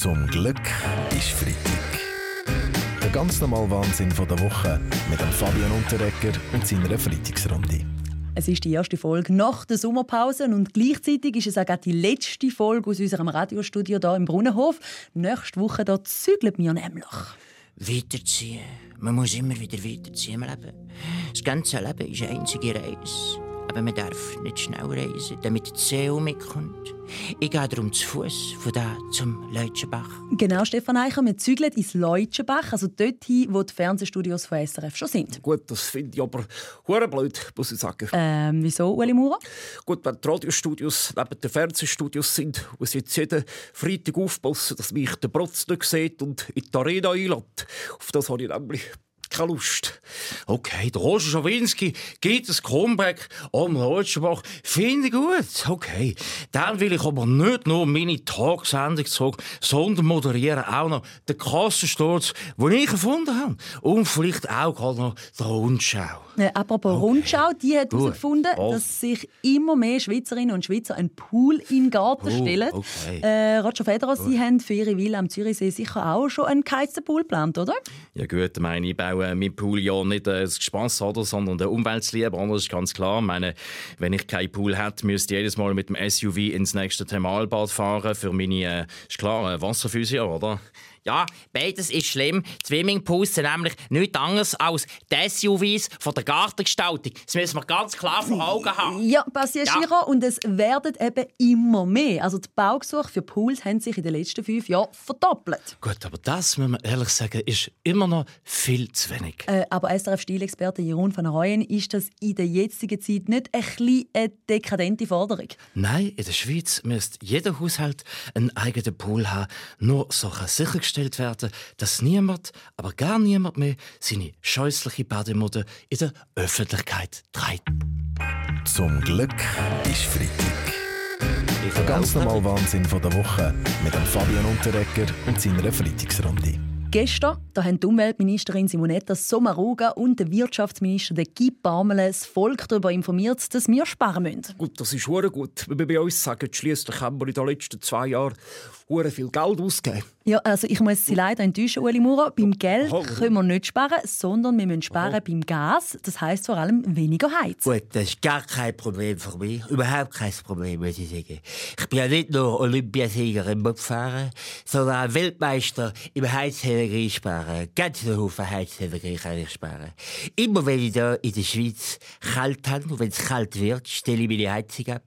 Zum Glück ist Freitag. Der ganz normale Wahnsinn von der Woche mit dem Fabian Unterrecker und seiner Freitagsrunde. Es ist die erste Folge nach der Sommerpause und gleichzeitig ist es auch die letzte Folge aus unserem Radiostudio hier im Brunnenhof. Nächste Woche da zügeln wir nämlich. Weiterziehen. Man muss immer wieder weiterziehen im Leben. Das ganze Leben ist eine einzige Reise. Aber man darf nicht schnell reisen, damit die Seele mitkommt. Ich gehe darum zu Fuß von da zum Leutschenbach. Genau, Stefan Eicher, wir zügeln ins Leutschenbach, also dorthin, wo die Fernsehstudios von SRF schon sind. Gut, das finde ich aber hure blöd, muss ich sagen. Ähm, wieso, Ueli Maurer? Gut, wenn die Radiostudios neben den Fernsehstudios sind und sie jetzt jeden Freitag aufpassen, dass mich der Protz nicht sieht und in die Arena einlädt. Auf das habe ich nämlich keine Lust. Okay, der Roger Schawinski gibt ein Comeback am Rotschbach. Finde ich gut. Okay. Dann will ich aber nicht nur meine Tagsendung zurück, sondern moderieren auch noch den Kassensturz, den ich gefunden habe. Und vielleicht auch gerade noch die Rundschau. Äh, apropos okay. Rundschau, die hat herausgefunden, oh. dass sich immer mehr Schweizerinnen und Schweizer einen Pool in den Garten oh, stellen. Okay. Äh, Roger Federer, Sie haben für Ihre Villa am Zürichsee sicher auch schon einen geheizten Pool geplant, oder? Ja gut, meine, ich baue mein Pool ja nicht äh, Spass, oder, sondern der Umweltliebe. Das ist ganz klar. Ich meine, wenn ich keinen Pool hätte, müsste ich jedes Mal mit dem SUV ins nächste Thermalbad fahren für meine, äh, ist klar, äh, Wasserphysik, oder? Ja, beides ist schlimm. Swimmingpools sind nämlich nichts anderes als die SUVs von der Gartengestaltung. Das müssen wir ganz klar vor Augen haben. Ja, Passagiere ja. und es werden eben immer mehr. Also die Baugesuche für Pools haben sich in den letzten fünf Jahren verdoppelt. Gut, aber das, muss man ehrlich sagen, ist immer noch viel zu wenig. Äh, aber SRF-Stilexperte Jeroen van Rooyen, ist das in der jetzigen Zeit nicht ein bisschen eine dekadente Forderung? Nein, in der Schweiz müsste jeder Haushalt einen eigenen Pool haben. Nur so kann sichergestellt sichergestellt werden, dass niemand, aber gar niemand mehr seine scheußliche Bademode in der Öffentlichkeit treibt. Zum Glück ist Freitag. Der ganz normal Wahnsinn von der Woche mit dem Fabian Unterrecker und seiner Freitagsrunde. Gestern da haben die Umweltministerin Simonetta Sommaruga und der Wirtschaftsminister Guy Parmelin das Volk darüber informiert, dass wir sparen müssen. Gut, das ist gut. Wenn wir bei uns sagen, schließlich haben wir in den letzten zwei Jahren viel Geld ausgegeben. Ja, also ich muss Sie leider enttäuschen, Ueli Maurer. Beim Geld oh. können wir nicht sparen, sondern wir müssen sparen oh. beim Gas. Das heisst vor allem weniger heizen. Gut, das ist gar kein Problem für mich. Überhaupt kein Problem, muss ich sagen. Ich bin ja nicht nur Olympiasieger im Bobfahren, sondern auch Weltmeister im Heizhöhlerei sparen. Ganz viele Haufen Heizhöhlerei kann ich sparen. Immer wenn ich hier in der Schweiz kalt habe und wenn es kalt wird, stelle ich meine Heizung ab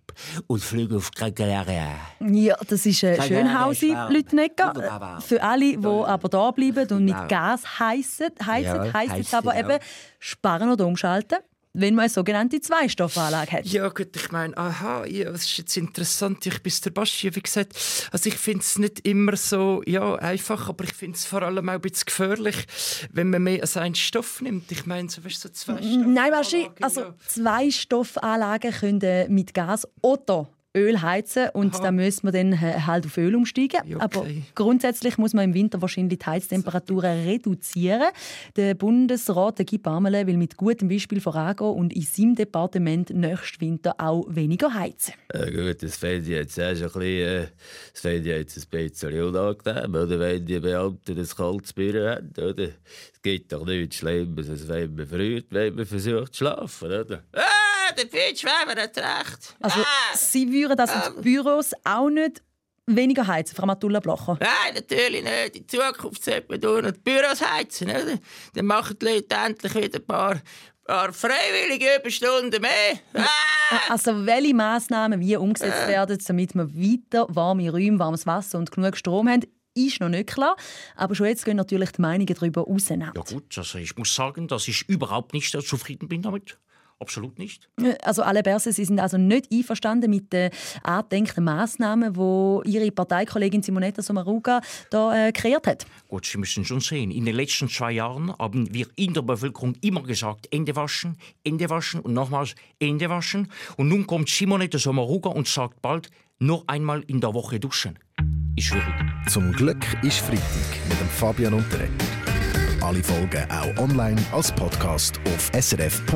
und fliege auf Gran Canaria. Ja, das ist ein Schönhausi, Lütnecker. Für alle, die aber da bleiben und mit Gas heizen, heizen ja, heisst es aber eben sparen oder umschalten wenn man eine sogenannte Zweistoffanlage hat. Ja gut, ich meine, aha, ja, das ist jetzt interessant. Ich bin der Baschi, wie gesagt, also ich finde es nicht immer so ja, einfach, aber ich finde es vor allem auch ein bisschen gefährlich, wenn man mehr als einen Stoff nimmt. Ich meine, so, weißt, so zwei Nein, Baschi, also Zweistoffanlagen können mit Gas oder Öl heizen und Aha. da müssen wir dann äh, halt auf Öl umsteigen. Okay. Aber grundsätzlich muss man im Winter wahrscheinlich die Heiztemperaturen reduzieren. Der Bundesrat der Guy Parmelin will mit gutem Beispiel vorangehen und in seinem Departement nächsten Winter auch weniger heizen. Äh, gut, das fände ich jetzt ein bisschen, äh, das fände ich jetzt ein bisschen unangenehm, oder wenn die Beamten ein kaltes Büro haben. Oder? Es gibt doch nichts Schlimmes, als wenn man früh, wenn man versucht zu schlafen. Oder? Ah! Der Pitch Weber hat recht. Also, ah. Sie würden also ähm. die Büros auch nicht weniger heizen, Frau Matulla Blocher? Nein, natürlich nicht. In Zukunft sollte man durch die Büros heizen. Oder? Dann machen die Leute endlich wieder ein paar, paar freiwillige Überstunden mehr. Ah. Also welche Massnahmen wie umgesetzt äh. werden, damit wir weiter warme Räume, warmes Wasser und genug Strom haben, ist noch nicht klar. Aber schon jetzt gehen natürlich die Meinungen darüber auseinander. Ja gut, also ich muss sagen, dass ich überhaupt nicht zufrieden bin damit. Absolut nicht. Also alle Berse, Sie sind also nicht einverstanden mit den angedenkten Massnahmen, die Ihre Parteikollegin Simonetta Sommaruga da äh, kreiert hat? Gut, Sie müssen schon sehen, in den letzten zwei Jahren haben wir in der Bevölkerung immer gesagt, Ende waschen, Ende waschen und nochmals Ende waschen. Und nun kommt Simonetta Sommaruga und sagt bald, nur einmal in der Woche duschen. Ist schwierig. Zum Glück ist Freitag mit dem Fabian Unterreger. Alle Folgen auch online als Podcast auf srf.ch-audio.